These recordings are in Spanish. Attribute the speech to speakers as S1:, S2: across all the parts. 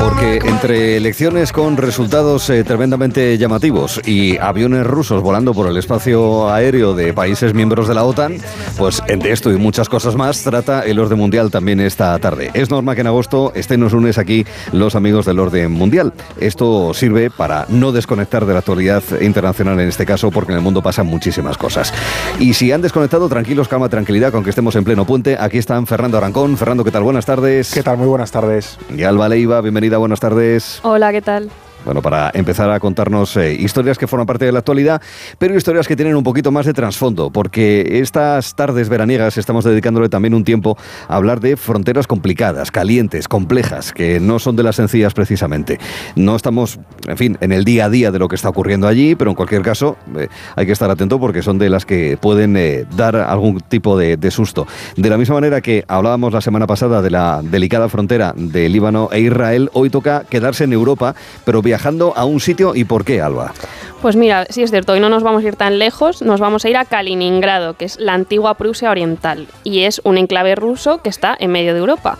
S1: Porque entre elecciones con resultados eh, tremendamente llamativos y aviones rusos volando por el espacio aéreo de países miembros de la OTAN, pues de esto y muchas cosas más trata el orden mundial también esta tarde. Es norma que en agosto estén los lunes aquí los amigos del orden mundial. Esto sirve para no desconectar de la actualidad internacional en este caso, porque en el mundo pasan muchísimas cosas. Y si han desconectado, tranquilos, calma, tranquilidad, con que estemos en pleno puente. Aquí están Fernando Arancón. Fernando, ¿qué tal? Buenas tardes.
S2: ¿Qué tal? Muy buenas tardes.
S1: Y Alba Leiva, bienvenida, buenas tardes.
S3: Hola, ¿qué tal?
S1: Bueno, para empezar a contarnos eh, historias que forman parte de la actualidad, pero historias que tienen un poquito más de trasfondo, porque estas tardes veraniegas estamos dedicándole también un tiempo a hablar de fronteras complicadas, calientes, complejas, que no son de las sencillas precisamente. No estamos, en fin, en el día a día de lo que está ocurriendo allí, pero en cualquier caso eh, hay que estar atento porque son de las que pueden eh, dar algún tipo de, de susto. De la misma manera que hablábamos la semana pasada de la delicada frontera de Líbano e Israel, hoy toca quedarse en Europa, pero viajando a un sitio y por qué, Alba.
S3: Pues mira, sí es cierto, hoy no nos vamos a ir tan lejos, nos vamos a ir a Kaliningrado, que es la antigua Prusia Oriental, y es un enclave ruso que está en medio de Europa.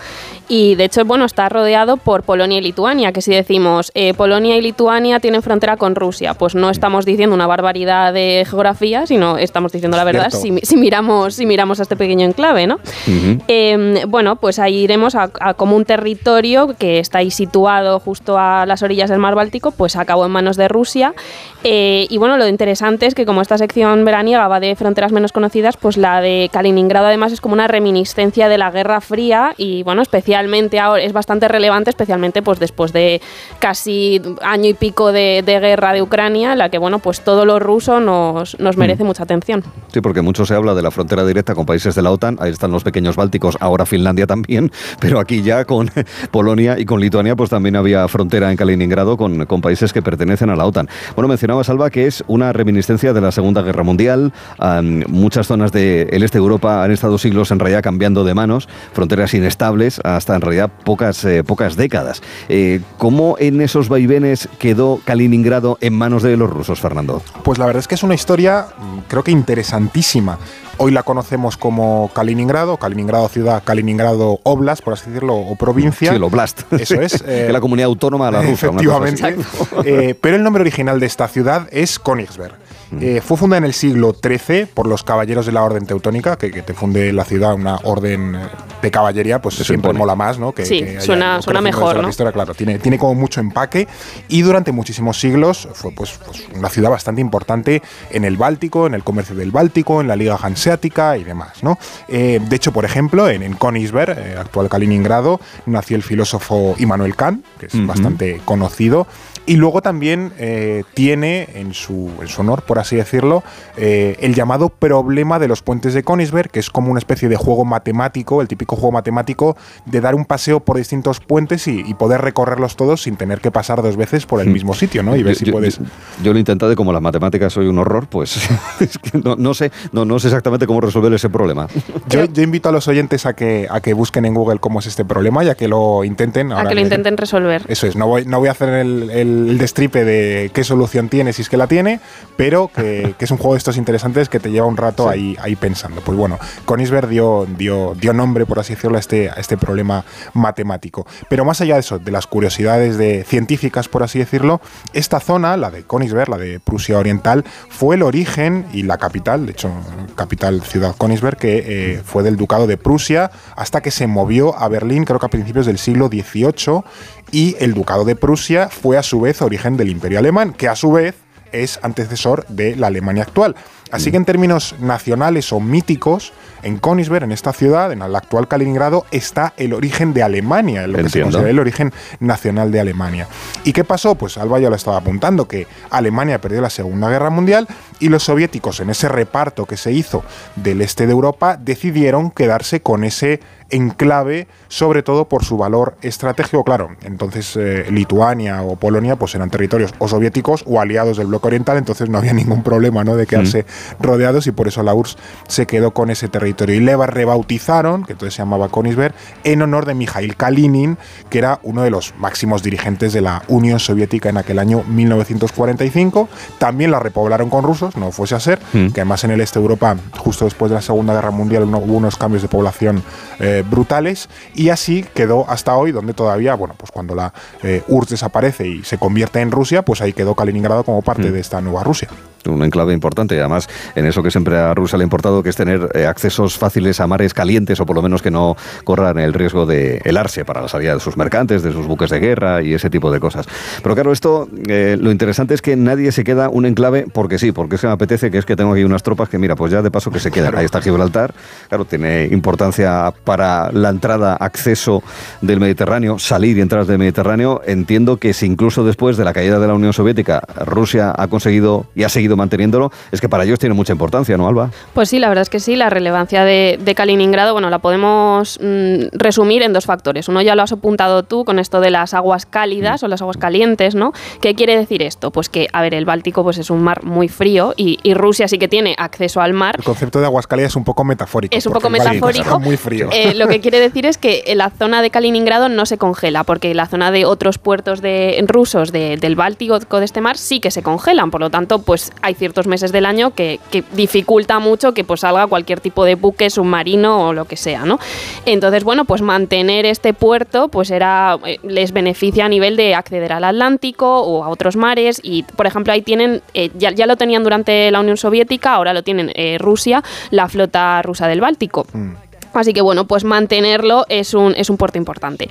S3: Y de hecho, bueno, está rodeado por Polonia y Lituania, que si decimos eh, Polonia y Lituania tienen frontera con Rusia, pues no estamos diciendo una barbaridad de geografía, sino estamos diciendo la verdad si, si, miramos, si miramos a este pequeño enclave, ¿no? Uh -huh. eh, bueno, pues ahí iremos a, a, como un territorio que está ahí situado justo a las orillas del mar Báltico, pues acabó en manos de Rusia. Eh, y bueno, lo interesante es que como esta sección veraniega va de fronteras menos conocidas, pues la de Kaliningrado además es como una reminiscencia de la Guerra Fría y bueno, especialmente ahora es bastante relevante, especialmente pues después de casi año y pico de, de guerra de Ucrania, en la que bueno, pues todo lo ruso nos, nos merece mm. mucha atención.
S1: Sí, porque mucho se habla de la frontera directa con países de la OTAN, ahí están los pequeños bálticos, ahora Finlandia también, pero aquí ya con Polonia y con Lituania pues también había frontera en Kaliningrado con, con países que pertenecen a la OTAN. Bueno, mencionaba Salva que es una reminiscencia de la Segunda Guerra Mundial. Um, muchas zonas del de este de Europa han estado siglos en realidad cambiando de manos, fronteras inestables hasta en realidad pocas, eh, pocas décadas. Eh, ¿Cómo en esos vaivenes quedó Kaliningrado en manos de los rusos, Fernando?
S2: Pues la verdad es que es una historia mm, creo que interesantísima. Hoy la conocemos como Kaliningrado, Kaliningrado ciudad, Kaliningrado Oblast, por así decirlo, o provincia.
S1: Sí, el Oblast.
S2: Eso es.
S1: Eh, la comunidad autónoma de la Rusia.
S2: Efectivamente. Eh, pero el nombre original de esta ciudad es Königsberg. Eh, fue fundada en el siglo XIII por los caballeros de la Orden Teutónica, que, que te funde la ciudad una orden de caballería, pues
S1: Se
S2: siempre
S1: impone.
S2: mola más, ¿no? Que,
S3: Sí,
S2: que haya
S3: suena- suena mejor,
S2: de la
S3: ¿no?
S2: historia, claro, tiene, tiene como mucho empaque y durante muchísimos siglos fue pues, pues, una ciudad bastante importante en el Báltico, en el comercio del Báltico, en la Liga Hanseática y demás, ¿no? Eh, de hecho, por ejemplo, en, en Königsberg, eh, actual Kaliningrado, nació el filósofo Immanuel Kant, que es bastante conocido. Y luego también eh, tiene en su, en su honor, por así decirlo, eh, el llamado problema de los puentes de Königsberg, que es como una especie de juego matemático, el típico juego matemático de dar un paseo por distintos puentes y, y poder recorrerlos todos sin tener que pasar dos veces por el
S1: Hmm.
S2: mismo sitio, ¿no? Y ver
S1: Yo-
S2: si
S1: yo,
S2: puedes.
S1: yo- yo lo he intentado y como las matemáticas soy un horror, pues es que no, no sé, no, no sé exactamente cómo resolver ese problema.
S2: Yo, yo invito a los oyentes a que, a que busquen en Google cómo es este problema y a que lo intenten.
S3: A que lo intenten resolver.
S2: Eso es, no voy, no voy a hacer el, el- el destripe de qué solución tiene, si es que la tiene, pero que, que es un juego de estos interesantes que te lleva un rato
S1: Sí.
S2: ahí, ahí pensando. Pues bueno, Königsberg dio, dio, dio nombre, por así decirlo, a este, a este problema matemático. Pero más allá de eso, de las curiosidades de científicas, por así decirlo, esta zona, la de Königsberg, la de Prusia Oriental, fue el origen y la capital, de hecho, capital ciudad Königsberg, que eh, fue del Ducado de Prusia hasta que se movió a Berlín, creo que a principios del siglo XVIII, y el Ducado de Prusia fue a su vez origen del Imperio Alemán, que a su vez es antecesor de la Alemania actual. Así que en términos nacionales o míticos, en Königsberg, en esta ciudad, en el actual Kaliningrado, está el origen de Alemania, lo que se considera el origen nacional de Alemania. ¿Y qué pasó? Pues Alba ya lo estaba apuntando, que Alemania perdió la Segunda Guerra Mundial y los soviéticos, en ese reparto que se hizo del este de Europa, decidieron quedarse con ese enclave, sobre todo por su valor estratégico. Claro, entonces eh, Lituania o Polonia pues eran territorios o soviéticos o aliados del bloque oriental, entonces no había ningún problema ¿no? de quedarse rodeados y por eso la URSS se quedó con ese territorio. Y le rebautizaron, que entonces se llamaba Konisberg, en honor de Mikhail Kalinin, que era uno de los máximos dirigentes de la Unión Soviética en aquel año 1945. También la repoblaron con rusos, no fuese a ser, mm. que además en el este de Europa, justo después de la Segunda Guerra Mundial, hubo unos cambios de población eh, brutales y así quedó hasta hoy, donde todavía, bueno, pues cuando la eh, URSS desaparece y se convierte en Rusia, pues ahí quedó Kaliningrado como parte mm. de esta nueva Rusia
S1: un enclave importante además en eso que siempre a Rusia le ha importado que es tener eh, accesos fáciles a mares calientes o por lo menos que no corran el riesgo de helarse para la salida de sus mercantes, de sus buques de guerra y ese tipo de cosas. Pero claro, esto eh, lo interesante es que nadie se queda un enclave porque sí, porque se me apetece que es que tengo aquí unas tropas que mira, pues ya de paso que se quedan. Ahí está Gibraltar, claro, tiene importancia para la entrada, acceso del Mediterráneo, salir y entrar del Mediterráneo. Entiendo que si incluso después de la caída de la Unión Soviética Rusia ha conseguido y ha seguido manteniéndolo, es que para ellos tiene mucha importancia, ¿no, Alba?
S3: Pues sí, la verdad es que sí, la relevancia de, Kaliningrado, bueno, la podemos mm, resumir en dos factores. Uno ya lo has apuntado tú con esto de las aguas cálidas mm. o las aguas calientes, ¿no? ¿Qué quiere decir esto? Pues que, a ver, el Báltico pues es un mar muy frío y, Rusia sí que tiene acceso al mar.
S2: El concepto de aguas cálidas es un poco metafórico.
S3: Es un poco metafórico.
S2: muy frío.
S3: Eh, lo que quiere decir es que la zona de Kaliningrado no se congela, porque la zona de otros puertos de, rusos del Báltico, de este mar, sí que se congelan. Por lo tanto, pues hay ciertos meses del año que, dificulta mucho que pues salga cualquier tipo de buque submarino o lo que sea, ¿no? Entonces, bueno, pues mantener este puerto pues era eh, les beneficia a nivel de acceder al Atlántico o a otros mares y, por ejemplo, ahí tienen, eh, ya, lo tenían durante la Unión Soviética, ahora lo tienen eh, Rusia, la flota rusa del Báltico. Mm. Así que bueno, pues mantenerlo es un, es un puerto importante.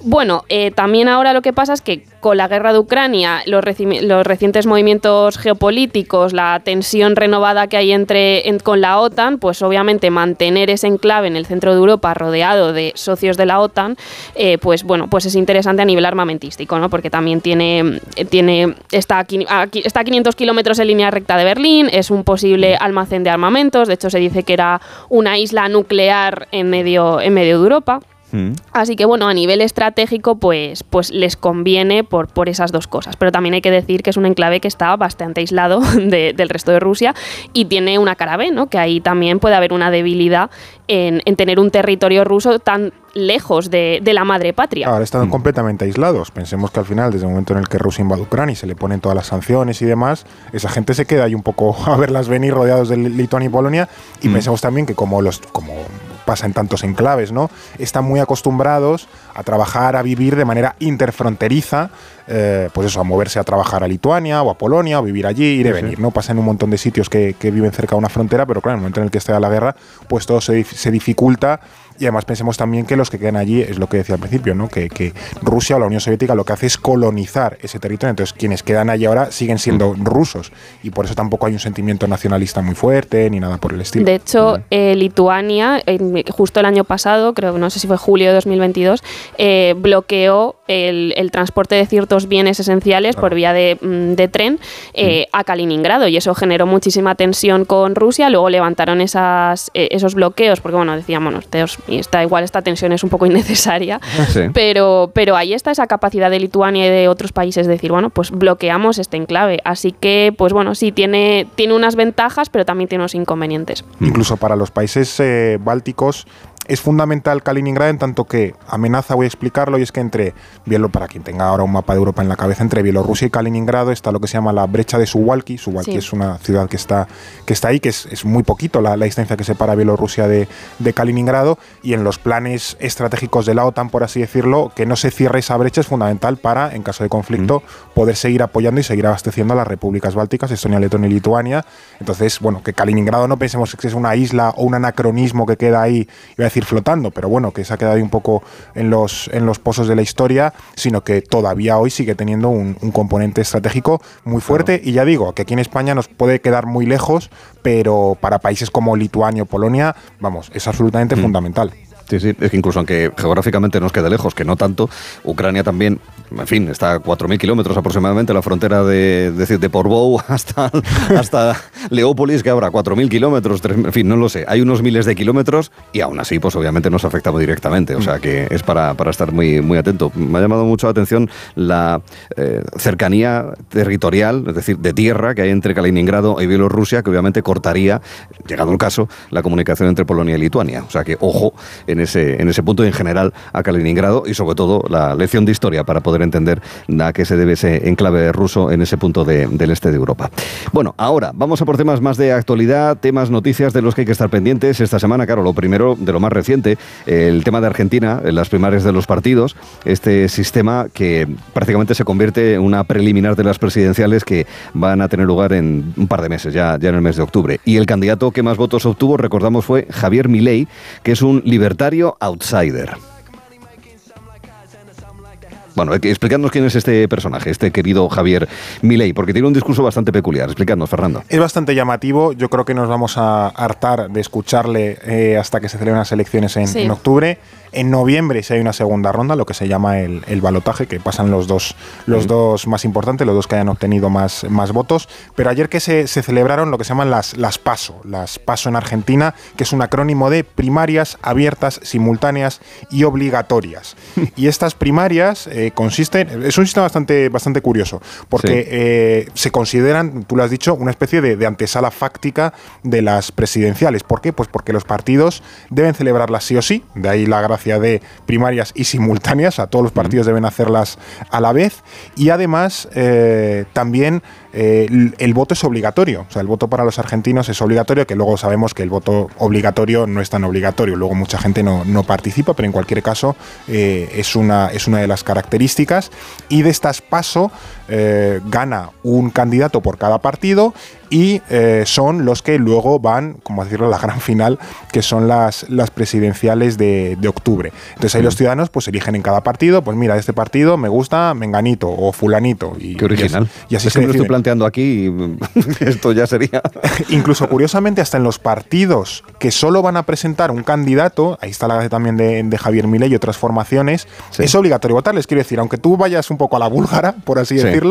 S3: Bueno, eh, también ahora lo que pasa es que con la guerra de Ucrania, los, los recientes movimientos geopolíticos, la tensión renovada que hay entre con la OTAN, pues obviamente mantener ese enclave en el centro de Europa rodeado de socios de la OTAN, eh, pues bueno, pues es interesante a nivel armamentístico, ¿no? Porque también tiene, tiene está, aquí, está a 500 kilómetros en línea recta de Berlín, es un posible almacén de armamentos, de hecho se dice que era una isla nuclear en medio, en medio de Europa. Mm. Así que bueno, a nivel estratégico, pues, pues les conviene por, por esas dos cosas. Pero también hay que decir que es un enclave que está bastante aislado del resto de Rusia y tiene una cara B, ¿no? Que ahí también puede haber una debilidad en, tener un territorio ruso tan lejos de, la madre patria.
S2: Ahora están mm. completamente aislados. Pensemos que al final, desde el momento en el que Rusia invade Ucrania y se le ponen todas las sanciones y demás, esa gente se queda ahí un poco a verlas venir rodeados de Lituania y Polonia. Y mm. pensemos también que como los como pasa en tantos enclaves, ¿no? Están muy acostumbrados a trabajar, a vivir de manera interfronteriza, eh, pues eso, a moverse a trabajar a Lituania o a Polonia, o vivir allí, ir y venir, ¿no? Pasa en un montón de sitios que, viven cerca de una frontera, pero claro, en el momento en el que esté la guerra, pues todo se, se dificulta y además pensemos también que los que quedan allí, es lo que decía al principio, ¿no? que, que, Rusia o la Unión Soviética lo que hace es colonizar ese territorio. Entonces quienes quedan allí ahora siguen siendo mm. rusos. Y por eso tampoco hay un sentimiento nacionalista muy fuerte ni nada por el estilo.
S3: De hecho, mm. eh, Lituania, justo el año pasado, creo, no sé si fue julio de 2022, eh, bloqueó el, transporte de ciertos bienes esenciales por vía de, mm, tren eh, a Kaliningrado. Y eso generó muchísima tensión con Rusia. Luego levantaron esas, esos bloqueos, porque bueno, decían, bueno, y está igual esta tensión es un poco innecesaria, pero, pero ahí está esa capacidad de Lituania y de otros países de decir, bueno, pues bloqueamos este enclave. Así que, pues bueno, sí, tiene, tiene unas ventajas, pero también tiene unos inconvenientes.
S2: Incluso para los países eh, bálticos, es fundamental Kaliningrado en tanto que amenaza, voy a explicarlo, y es que entre, para quien tenga ahora un mapa de Europa en la cabeza, entre Bielorrusia y Kaliningrado está lo que se llama la brecha de Suwalki. Suwalki es una ciudad que está, que está ahí, que es, muy poquito la, distancia que separa Bielorrusia de, de, Kaliningrado, y en los planes estratégicos de la OTAN, por así decirlo, que no se cierre esa brecha es fundamental para, en caso de conflicto, mm. poder seguir apoyando y seguir abasteciendo a las repúblicas bálticas, Estonia, Letonia y Lituania. Entonces, bueno, que Kaliningrado no pensemos que es una isla o un anacronismo que queda ahí, iba a decir flotando, pero bueno, que se ha quedado ahí un poco en los, en los pozos de la historia, sino que todavía hoy sigue teniendo un, componente estratégico muy fuerte. Y ya digo, que aquí en España nos puede quedar muy lejos, pero para países como Lituania o Polonia, vamos, es absolutamente mm. fundamental.
S1: Sí, sí, es que incluso aunque geográficamente nos quede lejos, que no tanto, Ucrania también en fin, está a 4.000 kilómetros aproximadamente la frontera de, de, de Portbou hasta, hasta Leópolis, que habrá 4.000 kilómetros, en fin, no lo sé. Hay unos miles de kilómetros y aún así, pues obviamente nos afecta muy directamente. O sea que es para, para estar muy, muy atento. Me ha llamado mucho la atención la eh, cercanía territorial, es decir, de tierra que hay entre Kaliningrado y Bielorrusia, que obviamente cortaría, llegado el caso, la comunicación entre Polonia y Lituania. O sea que ojo en ese, en ese punto y en general a Kaliningrado y sobre todo la lección de historia para poder entender a qué se debe ese enclave ruso en ese punto del este de Europa. Bueno, ahora vamos a por temas más de actualidad, temas, noticias de los que hay que estar pendientes. Esta semana, claro, lo primero de lo más reciente, el tema de Argentina, en las primarias de los partidos, este sistema que prácticamente se convierte en una preliminar de las presidenciales que van a tener lugar en un par de meses, ya, ya en el mes de octubre. Y el candidato que más votos obtuvo, recordamos, fue Javier Milei, que es un libertario outsider. Bueno, explicadnos quién es este personaje, este querido Javier Milei, porque tiene un discurso bastante peculiar. Explicadnos, Fernando.
S2: Es bastante llamativo. Yo creo que nos vamos a hartar de escucharle eh, hasta que se celebren las elecciones en, en octubre. En noviembre si hay una segunda ronda, lo que se llama el, el balotaje, que pasan los dos, los dos más importantes, los dos que hayan obtenido más, más votos. Pero ayer que se, se, celebraron lo que se llaman las, las PASO, las PASO en Argentina, que es un acrónimo de primarias abiertas, simultáneas y obligatorias. y estas primarias eh, consisten, es un sistema bastante, bastante curioso, porque sí. eh, se consideran, tú lo has dicho, una especie de, de antesala fáctica de las presidenciales. ¿Por qué? Pues porque los partidos deben celebrarlas sí o sí, de ahí la gracia de primarias y simultáneas, a todos los partidos deben hacerlas a la vez, y además eh, también eh, el, voto es obligatorio, o sea, el voto para los argentinos es obligatorio, que luego sabemos que el voto obligatorio no es tan obligatorio, luego mucha gente no, no participa, pero en cualquier caso eh, es, una, es una de las características, y de estas paso eh, gana un candidato por cada partido y eh, son los que luego van, como decirlo, a la gran final, que son las, las presidenciales de, de octubre. Entonces ahí los ciudadanos pues eligen en cada partido, pues mira, este partido me gusta Menganito o Fulanito. Y,
S1: Qué original.
S2: Y, y así
S1: es se que me lo estoy planteando aquí, esto ya sería...
S2: Incluso curiosamente hasta en los partidos que solo van a presentar un candidato, ahí está la gracia también de, de Javier Milei y otras formaciones, sí. es obligatorio votar, les quiero decir, aunque tú vayas un poco a la búlgara, por así sí. decirlo,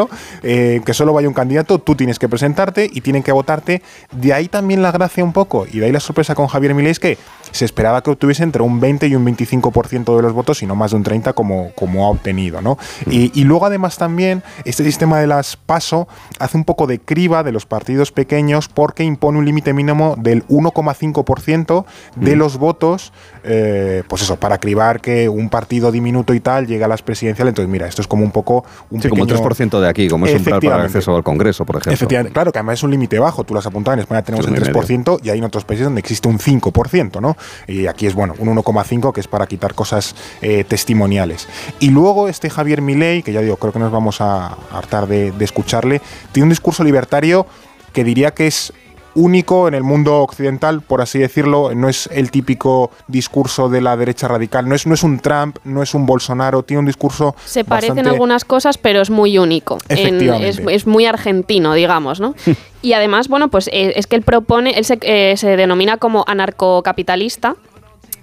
S2: eh, que solo vaya un candidato, tú tienes que presentarte y tienen que votarte. De ahí también la gracia un poco y de ahí la sorpresa con Javier Milei es que se esperaba que obtuviese entre un 20 y un 25% de los votos y no más de un 30 como, como ha obtenido. ¿no? Mm. Y, y, luego además también este sistema de las PASO hace un poco de criba de los partidos pequeños porque impone un límite mínimo del 1,5% de mm. los votos, eh, pues eso, para cribar que un partido diminuto y tal llegue a las presidenciales. Entonces, mira, esto es como un poco... Un
S1: sí, pequeño... como el 3% de aquí, como es un plan para el acceso al Congreso, por ejemplo.
S2: Efectivamente, claro, que además es un límite bajo. Tú lo has apuntado, en España tenemos el 3% y hay en otros países donde existe un 5%, ¿no? Y aquí es, bueno, un 1,5 que es para quitar cosas eh, testimoniales. Y luego este Javier Milei, que ya digo, creo que nos vamos a hartar de, de escucharle, tiene un discurso libertario que diría que es único en el mundo occidental, por así decirlo, no es el típico discurso de la derecha radical, no es, no es un Trump, no es un Bolsonaro, tiene un discurso...
S3: Se parecen bastante... algunas cosas, pero es muy único, en, es, es, muy argentino, digamos, ¿no? y además, bueno, pues eh, es que él propone, él se, eh, se denomina como anarcocapitalista,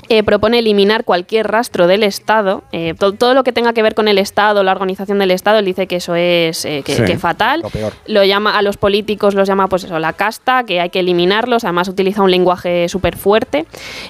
S3: eh, propone eliminar cualquier rastro del Estado, eh, todo, todo, lo que tenga que ver con el Estado, la organización del Estado, él dice que eso es eh, que, sí, que, fatal.
S2: Lo,
S3: lo, llama a los políticos, los llama pues eso, la casta, que hay que eliminarlos, además utiliza un lenguaje súper fuerte.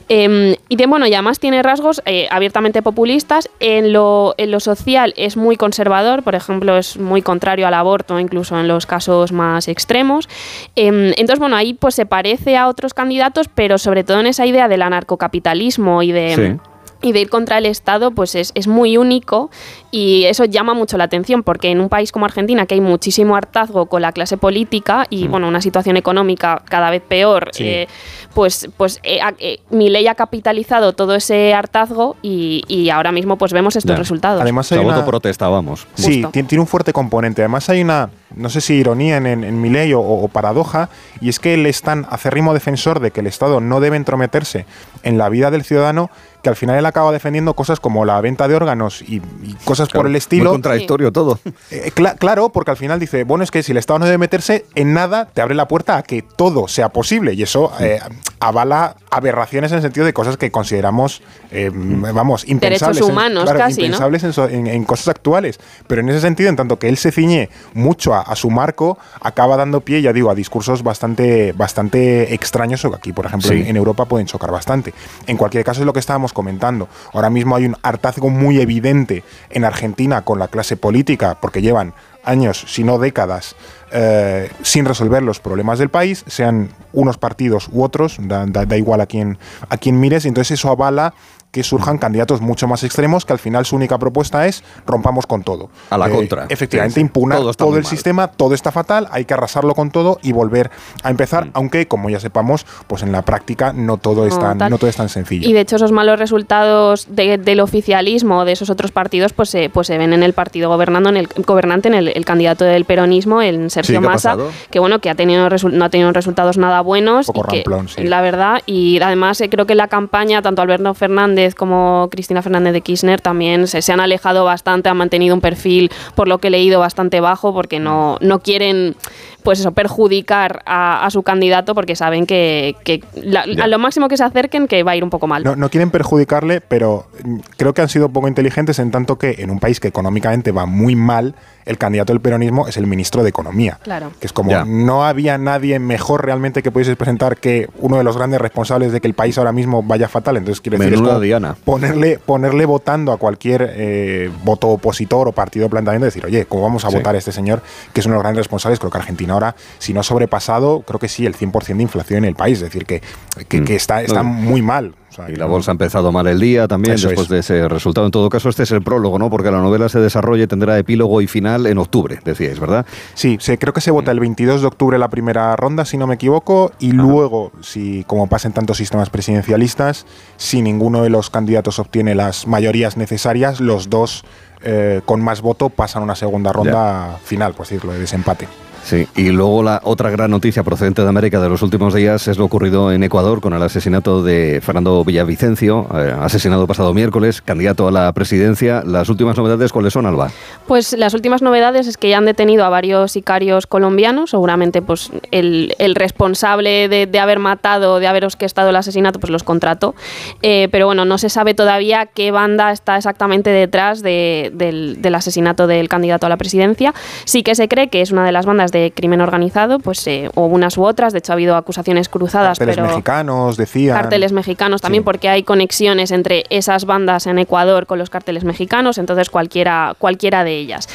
S3: Em, y de, bueno, y además tiene rasgos eh, abiertamente populistas. En lo, en lo social es muy conservador, por ejemplo, es muy contrario al aborto, incluso en los casos más extremos. Em, entonces, bueno, ahí pues se parece a otros candidatos, pero sobre todo en esa idea del anarcocapitalismo y de... y de ir contra el Estado, pues es, es, muy único y eso llama mucho la atención porque en un país como Argentina, que hay muchísimo hartazgo con la clase política y mm. bueno, una situación económica cada vez peor, sí. eh, pues, pues eh, eh, mi ley ha capitalizado todo ese hartazgo y, y ahora mismo pues vemos estos ya. resultados.
S1: Además hay una... voto protesta, vamos.
S2: Sí, tiene, tiene, un fuerte componente. Además hay una, no sé si ironía en, en, en mi ley o, o, paradoja, y es que él es tan acérrimo defensor de que el Estado no debe entrometerse en la vida del ciudadano que al final él acaba defendiendo cosas como la venta de órganos y, cosas por el estilo. Muy
S1: contradictorio todo.
S2: Eh, claro, porque al final dice, bueno, es que si el Estado no debe meterse en nada, te abre la puerta a que todo sea posible. Y eso eh, avala aberraciones en el sentido de cosas que consideramos, eh, vamos, impensables.
S3: Derechos humanos, casi,
S2: impensables en, cosas actuales. Pero en ese sentido, en tanto que él se ciñe mucho a, su marco, acaba dando pie, ya digo, a discursos bastante, bastante extraños, que aquí, por ejemplo, en, Europa pueden chocar bastante. En cualquier caso, es lo que estábamos comentando. Ahora mismo hay un hartazgo muy evidente en Argentina con la clase política, porque llevan años, si no décadas, eh, sin resolver los problemas del país, sean unos partidos u otros, da, da, igual a quién, a quién mires, y entonces eso avala que surjan candidatos mucho más extremos que al final su única propuesta es rompamos con todo.
S1: A la eh, contra.
S2: Efectivamente, impugnar todo, el sistema, todo está fatal, hay que arrasarlo con todo y volver a empezar, mm. aunque como ya sepamos, pues en la práctica no todo, es tan, no todo es tan sencillo.
S3: Y de hecho esos malos resultados del oficialismo de esos otros partidos pues se, pues se ven en el partido gobernando, en el gobernante, en el, candidato del peronismo, en Sergio Massa, que bueno, que ha tenido no ha tenido resultados nada buenos. La verdad, y además eh, creo que la campaña, tanto Alberto Fernández como Cristina Fernández de Kirchner también se, se, han alejado bastante, han mantenido un perfil, por lo que he leído, bastante bajo, porque no, no quieren pues eso, perjudicar a, su candidato porque saben que, a lo máximo que se acerquen que va a ir un poco mal.
S2: No, no, quieren perjudicarle, pero creo que han sido poco inteligentes en tanto que en un país que económicamente va muy mal, el candidato del peronismo es el ministro de Economía.
S3: Claro.
S2: Que es como, no había nadie mejor realmente que pudiese presentar que uno de los grandes responsables de que el país ahora mismo vaya fatal. Entonces, quiere decir, Ponerle, ponerle votando a cualquier eh, voto opositor o partido planteamiento y decir, oye, ¿cómo vamos a votar a este señor que es uno de los grandes responsables? Creo que Argentina ahora, si no ha sobrepasado, creo que sí, el 100% de inflación en el país. Es decir, que, que, mm. está, está muy mal
S1: y la bolsa ha empezado mal el día también después de ese resultado. En todo caso, este es el prólogo, ¿no? Porque la novela se desarrolla y tendrá epílogo y final en octubre, decíais, ¿verdad?
S2: Sí, creo que se vota el 22 de octubre la primera ronda, si no me equivoco, y luego, si como pasa en tantos sistemas presidencialistas, si ninguno de los candidatos obtiene las mayorías necesarias, los dos eh, con más voto pasan a una segunda ronda final, por decirlo, de desempate.
S1: Sí, y luego la otra gran noticia procedente de América de los últimos días es lo ocurrido en Ecuador con el asesinato de Fernando Villavicencio, eh, asesinado pasado miércoles, candidato a la presidencia. Las últimas novedades, ¿cuáles son, Alba?
S3: Pues las últimas novedades es que ya han detenido a varios sicarios colombianos, seguramente pues el, responsable de, haber matado, de haber orquestado el asesinato, pues los contrató. Eh, pero bueno, no se sabe todavía qué banda está exactamente detrás del, del asesinato del candidato a la presidencia. Sí que se cree que es una de las bandas de crimen organizado, pues eh, o unas u otras, de hecho ha habido acusaciones cruzadas.
S2: Carteles mexicanos, decían.
S3: Carteles mexicanos también, porque hay conexiones entre esas bandas en Ecuador con los carteles mexicanos, entonces cualquiera, cualquiera de ellas.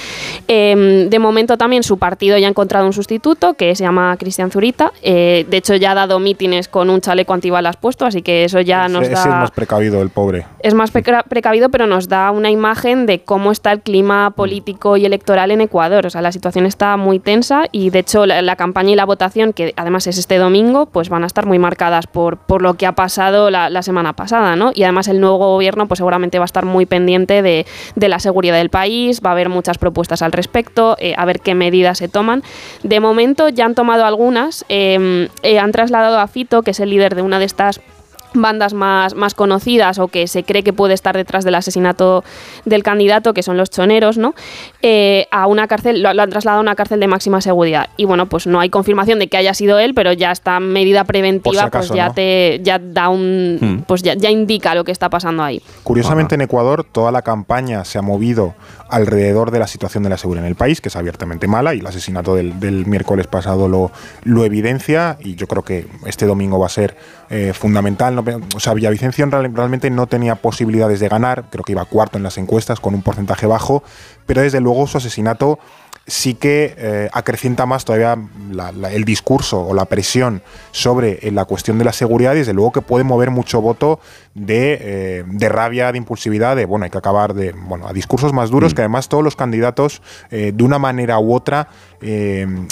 S3: Em, de momento también su partido ya ha encontrado un sustituto que se llama Cristian Zurita. Eh, de hecho ya ha dado mítines con un chaleco antibalas puesto, así que eso ya nos da...
S2: Es más precavido el pobre.
S3: Es más precavido, pero nos da una imagen de cómo está el clima político y electoral en Ecuador. O sea, la situación está muy tensa y de hecho la, campaña y la votación, que además es este domingo, pues van a estar muy marcadas por, por lo que ha pasado la, semana pasada, ¿no? Y además el nuevo gobierno pues seguramente va a estar muy pendiente de, la seguridad del país, va a haber muchas propuestas al respecto, eh, a ver qué medidas se toman. De momento ya han tomado algunas, eh, eh, han trasladado a Fito, que es el líder de una de estas bandas más, más conocidas o que se cree que puede estar detrás del asesinato del candidato, que son los choneros, ¿no? Eh, a una cárcel, lo, han trasladado a una cárcel de máxima seguridad. Y bueno, pues no hay confirmación de que haya sido él, pero ya esta medida preventiva, pues ya te ya da un hmm. pues ya, ya, indica lo que está pasando ahí.
S2: Curiosamente en Ecuador toda la campaña se ha movido alrededor de la situación de la seguridad en el país, que es abiertamente mala, y el asesinato del, del miércoles pasado lo, lo evidencia, y yo creo que este domingo va a ser eh, fundamental. o sea, Villavicencio realmente no tenía posibilidades de ganar, creo que iba cuarto en las encuestas con un porcentaje bajo, pero desde luego su asesinato sí que eh, acrecienta más todavía el discurso o la presión sobre eh, la cuestión de la seguridad y desde luego que puede mover mucho voto de, eh, de rabia, de impulsividad, de bueno, hay que acabar de, bueno, a discursos más duros mm. que además todos los candidatos de una manera u otra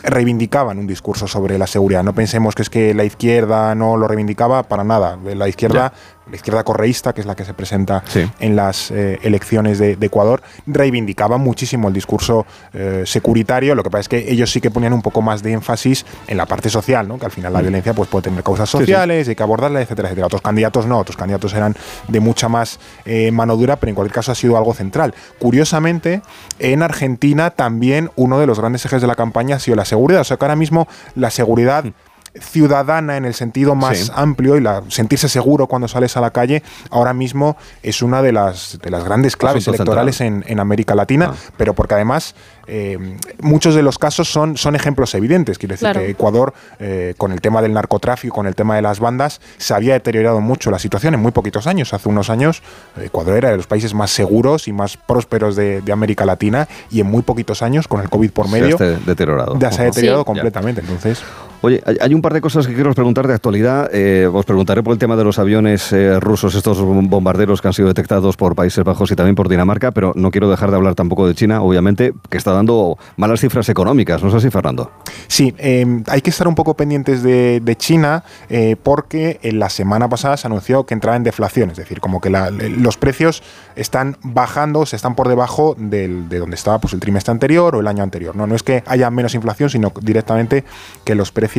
S2: reivindicaban un discurso sobre la seguridad. No pensemos que es que la izquierda no lo reivindicaba para nada. la izquierda la izquierda correísta, que es la que se presenta en las eh, elecciones de, Ecuador, reivindicaba muchísimo el discurso eh, securitario. Lo que pasa es que ellos sí que ponían un poco más de énfasis en la parte social, ¿no? que al final la mm. violencia pues, puede tener causas sociales, hay que abordarla, etcétera, etcétera. Otros candidatos no, otros candidatos eran de mucha más eh, mano dura, pero en cualquier caso ha sido algo central. Curiosamente, en Argentina también uno de los grandes ejes de la campaña ha sido la seguridad. O sea que ahora mismo la seguridad mm ciudadana en el sentido más amplio y la, sentirse seguro cuando sales a la calle, ahora mismo es una de las, de las grandes claves electorales en, América Latina, ah. pero porque además eh, muchos de los casos son, son ejemplos evidentes. Quiero decir que Ecuador, eh, con el tema del narcotráfico, con el tema de las bandas, se había deteriorado mucho la situación en muy poquitos años. Hace unos años, Ecuador era de los países más seguros y más prósperos de, América Latina y en muy poquitos años, con el COVID por medio,
S1: se ha deteriorado.
S2: se ha deteriorado completamente. Entonces.
S1: Oye, hay un par de cosas que quiero preguntar de actualidad. Eh, os preguntaré por el tema de los aviones eh, rusos, estos bombarderos que han sido detectados por Países Bajos y también por Dinamarca, pero no quiero dejar de hablar tampoco de China, obviamente, que está dando malas cifras económicas, ¿no es así, Fernando?
S2: Sí, em, hay que estar un poco pendientes de, China eh, porque en la semana pasada se anunció que entraba en deflación, es decir, como que los precios están bajando, se están por debajo de donde estaba pues, el trimestre anterior o el año anterior. No, no es que haya menos inflación, sino directamente que los precios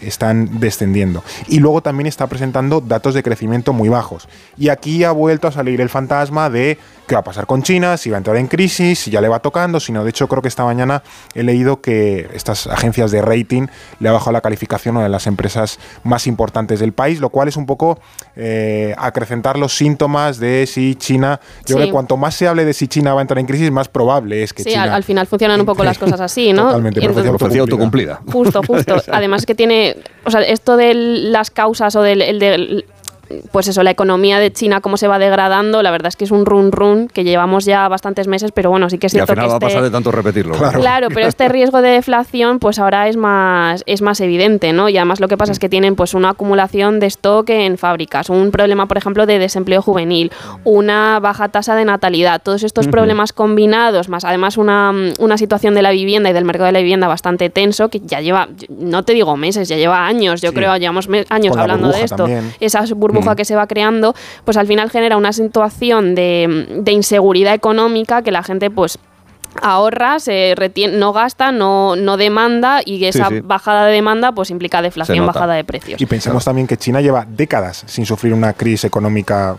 S2: están descendiendo. Y luego también está presentando datos de crecimiento muy bajos. Y aquí ha vuelto a salir el fantasma de qué va a pasar con China, si va a entrar en crisis, si ya le va tocando, si no. De hecho, creo que esta mañana he leído que estas agencias de rating le ha bajado la calificación a una de las empresas más importantes del país, lo cual es un poco eh, acrecentar los síntomas de si China. Yo creo que cuanto más se hable de si China va a entrar en crisis, más probable es que
S3: sí,
S2: China.
S3: Al, al final funcionan un poco las cosas así, ¿no?
S2: Totalmente, profecía autocumplida.
S3: Justo, justo. Además que tiene. O sea, esto de las causas o del, del pues eso, la economía de China, cómo se va degradando, la verdad es que es un run run que llevamos ya bastantes meses, pero bueno, sí que es cierto
S1: y al final va a pasar este de tanto repetirlo.
S3: Claro. pero este riesgo de deflación, pues ahora es más, es más evidente, ¿no? Y además lo que pasa es que tienen pues una acumulación de stock en fábricas, un problema, por ejemplo, de desempleo juvenil, una baja tasa de natalidad, todos estos problemas combinados, más además una, una situación de la vivienda y del mercado de la vivienda bastante tenso, que ya lleva, no te digo meses, ya lleva años, yo creo, llevamos años hablando de esto. Esas burbujas que se va creando, pues al final genera una situación de, inseguridad económica que la gente pues ahorra, se retiene, no gasta, no, no demanda y esa bajada de demanda pues implica deflación, bajada de precios.
S2: Y pensemos también que China lleva décadas sin sufrir una crisis económica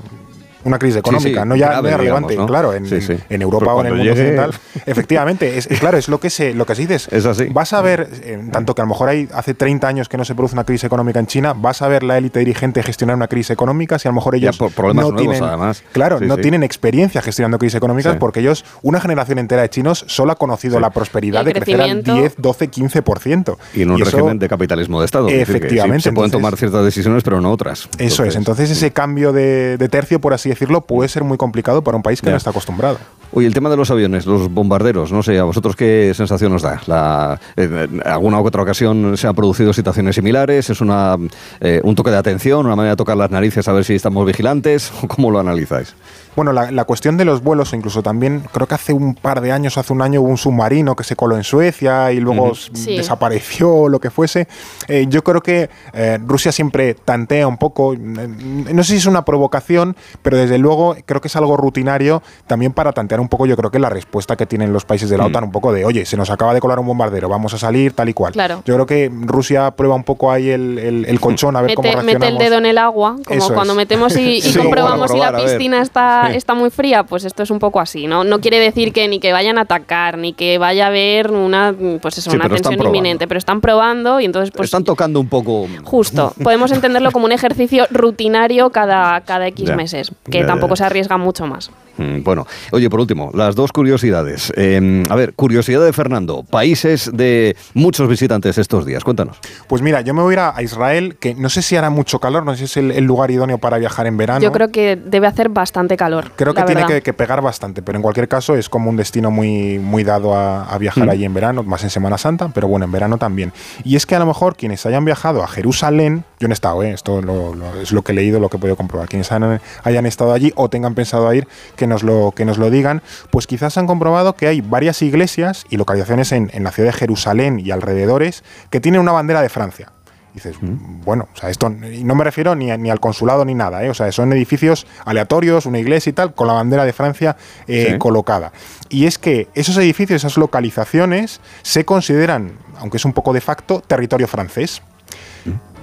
S2: una crisis económica, no ya grave, relevante, claro, en, Europa o en el mundo occidental. Efectivamente, es, claro, es lo que se, lo que se dice.
S1: Es así.
S2: Vas a ver, eh, tanto que a lo mejor hay hace 30 años que no se produce una crisis económica en China, vas a ver la élite dirigente gestionar una crisis económica si a lo mejor ellos
S1: no
S2: tienen,
S1: además.
S2: claro, no tienen experiencia gestionando crisis económicas porque ellos, una generación entera de chinos solo ha conocido la prosperidad de crecer al 10, 12, 15%.
S1: Y en un régimen de capitalismo de Estado.
S2: Efectivamente.
S1: se pueden tomar ciertas decisiones, pero no otras.
S2: Eso es. Entonces ese cambio de, de tercio, por así decirlo, puede ser muy complicado para un país que no está acostumbrado.
S1: Oye, el tema de los aviones, los bombarderos, no sé, ¿a vosotros qué sensación os da? La, en alguna u otra ocasión se han producido situaciones similares, es una, eh, un toque de atención, una manera de tocar las narices a ver si estamos vigilantes, ¿cómo lo analizáis?
S2: Bueno, la, cuestión de los vuelos, incluso también, creo que hace un par de años, hace un año, hubo un submarino que se coló en Suecia y luego desapareció o lo que fuese. Eh, yo creo que eh, Rusia siempre tantea un poco, no sé si es una provocación, pero desde luego creo que es algo rutinario también para tantear un poco, yo creo que la respuesta que tienen los países de la mm. OTAN, un poco de, oye, se nos acaba de colar un bombardero, vamos a salir tal y cual.
S3: Claro.
S2: Yo creo que Rusia prueba un poco ahí el, el, colchón a ver cómo reaccionamos.
S3: Mete el dedo en el agua, como cuando metemos y, comprobamos si la piscina está está, muy fría, pues esto es un poco así, ¿no? No quiere decir que ni que vayan a atacar, ni que vaya a haber una, pues eso, una tensión inminente, pero están probando y entonces pues...
S1: Están tocando un poco...
S3: Justo, podemos entenderlo como un ejercicio rutinario cada, cada X meses, que tampoco se arriesga mucho más.
S1: Mm, bueno, oye, por último, las dos curiosidades. Em, a ver, curiosidad de Fernando, países de muchos visitantes estos días, cuéntanos.
S2: Pues mira, yo me voy a ir a Israel, que no sé si hará mucho calor, no sé si es el, lugar idóneo para viajar en verano.
S3: Yo creo que debe hacer bastante calor.
S2: Creo que tiene que, pegar bastante, pero en cualquier caso es como un destino muy, muy dado a, viajar mm. allí en verano, más en Semana Santa, pero bueno, en verano también. Y es que a lo mejor quienes hayan viajado a Jerusalén, yo no he estado, ¿eh? esto es lo que he leído, lo que he podido comprobar, quienes hayan estado allí o tengan pensado ir, que nos lo, que nos lo digan, pues quizás han comprobado que hay varias iglesias y localizaciones en, en la ciudad de Jerusalén y alrededores que tienen una bandera de Francia. dices, bueno, o sea, esto no me refiero ni, ni al consulado ni nada, ¿eh? o sea, son edificios aleatorios, una iglesia y tal, con la bandera de Francia eh, colocada. Y es que esos edificios, esas localizaciones, se consideran, aunque es un poco de facto, territorio francés.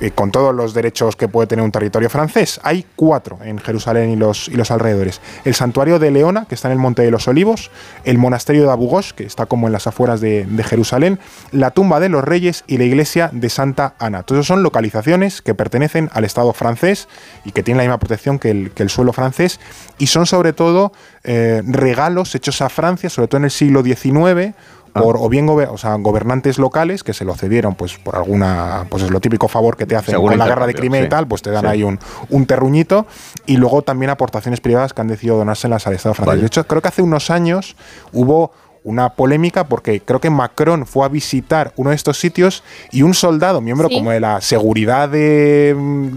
S2: Eh, con todos los derechos que puede tener un territorio francés. Hay cuatro en Jerusalén y los, y los alrededores. El santuario de Leona, que está en el Monte de los Olivos, el monasterio de Abu Ghosh, que está como en las afueras de, Jerusalén, la tumba de los reyes y la iglesia de Santa Ana. Todos son localizaciones que pertenecen al Estado francés y que tienen la misma protección que el, que el suelo francés y son sobre todo eh, regalos hechos a Francia, sobre todo en el siglo XIX. Por o bien o sea, gobernantes locales que se lo cedieron pues por alguna pues es lo típico favor que te hacen con la guerra de Crimea y tal pues te dan ahí un, un, terruñito y luego también aportaciones privadas que han decidido donárselas al Estado francés. De hecho creo que hace unos años hubo una polémica porque creo que Macron fue a visitar uno de estos sitios y un soldado, miembro como de la seguridad de,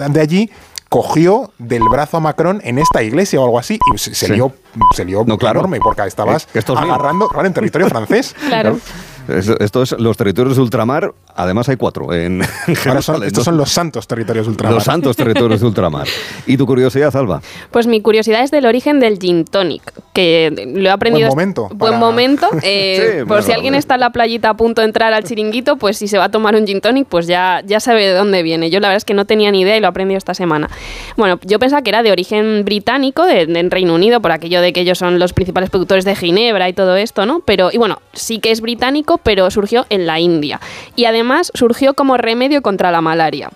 S2: de allí, cogió del brazo a Macron en esta iglesia o algo así y se, se lió, se lió no, claro. enorme porque estabas agarrando claro, en territorio francés.
S3: claro.
S1: Esto es los territorios de ultramar. Además hay cuatro en,
S2: estos son los santos territorios de ultramar.
S1: Los santos territorios de ultramar. ¿Y tu curiosidad, Alba?
S3: Pues mi curiosidad es del origen del gin tonic, que lo he aprendido...
S2: Buen momento.
S3: Buen momento. Eh, por si alguien está en la playita a punto de entrar al chiringuito, pues si se va a tomar un gin tonic, pues ya, ya sabe de dónde viene. Yo la verdad es que no tenía ni idea y lo he aprendido esta semana. Bueno, yo pensaba que era de origen británico, de, Reino Unido, por aquello de que ellos son los principales productores de ginebra y todo esto, ¿no? Pero, y bueno, sí que es británico, pero surgió en la India. Y además surgió como remedio contra la malaria.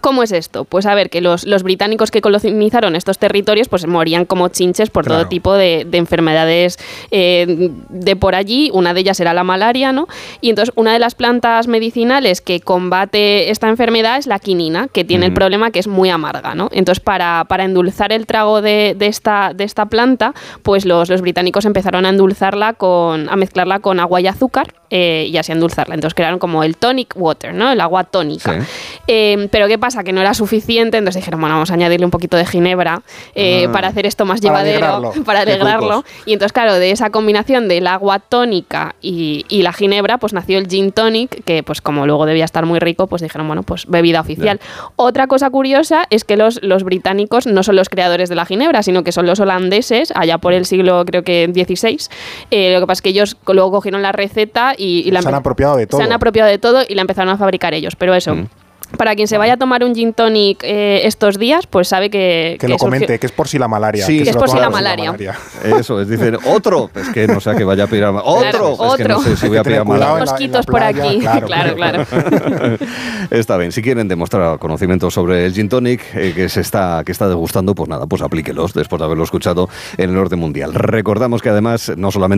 S3: ¿Cómo es esto? Pues a ver, que los, británicos que colonizaron estos territorios pues morían como chinches por todo tipo de, enfermedades eh, de por allí. Una de ellas era la malaria, ¿no? Y entonces una de las plantas medicinales que combate esta enfermedad es la quinina, que tiene el problema que es muy amarga, ¿no? Entonces para, para endulzar el trago de, esta, de esta planta, pues los, los británicos empezaron a endulzarla con, a mezclarla con agua y azúcar eh, y así endulzarla. Entonces crearon como el tonic water, ¿no? El agua tónica. Eh, pero ¿qué pasa? Que no era suficiente, entonces dijeron, bueno, vamos a añadirle un poquito de ginebra eh, ah. para hacer esto más llevadero, para alegrarlo. Y entonces, claro, de esa combinación del agua tónica y, la ginebra, pues nació el gin tonic, que pues como luego debía estar muy rico, pues dijeron, bueno, pues bebida oficial. Otra cosa curiosa es que los, los británicos no son los creadores de la ginebra, sino que son los holandeses, allá por el siglo creo que 16. lo que pasa es que ellos luego cogieron la receta y,
S2: se han apropiado de todo.
S3: Se han apropiado de todo y la empezaron a fabricar ellos. Pero eso. Mm. Para quien se vaya a tomar un gin tonic eh, estos días, pues sabe que...
S2: Que, lo comente, que es por si la malaria.
S3: Sí, que es por si la malaria.
S1: Eso, es decir, otro, es que no sé que vaya a pedir a Otro, es que no sé si voy a pedir a malaria.
S3: mosquitos por aquí, claro, claro.
S1: está bien, si quieren demostrar conocimiento sobre el gin tonic eh, que se está, que está degustando, pues nada, pues aplíquelos después de haberlo escuchado en el orden mundial. Recordamos que además no solamente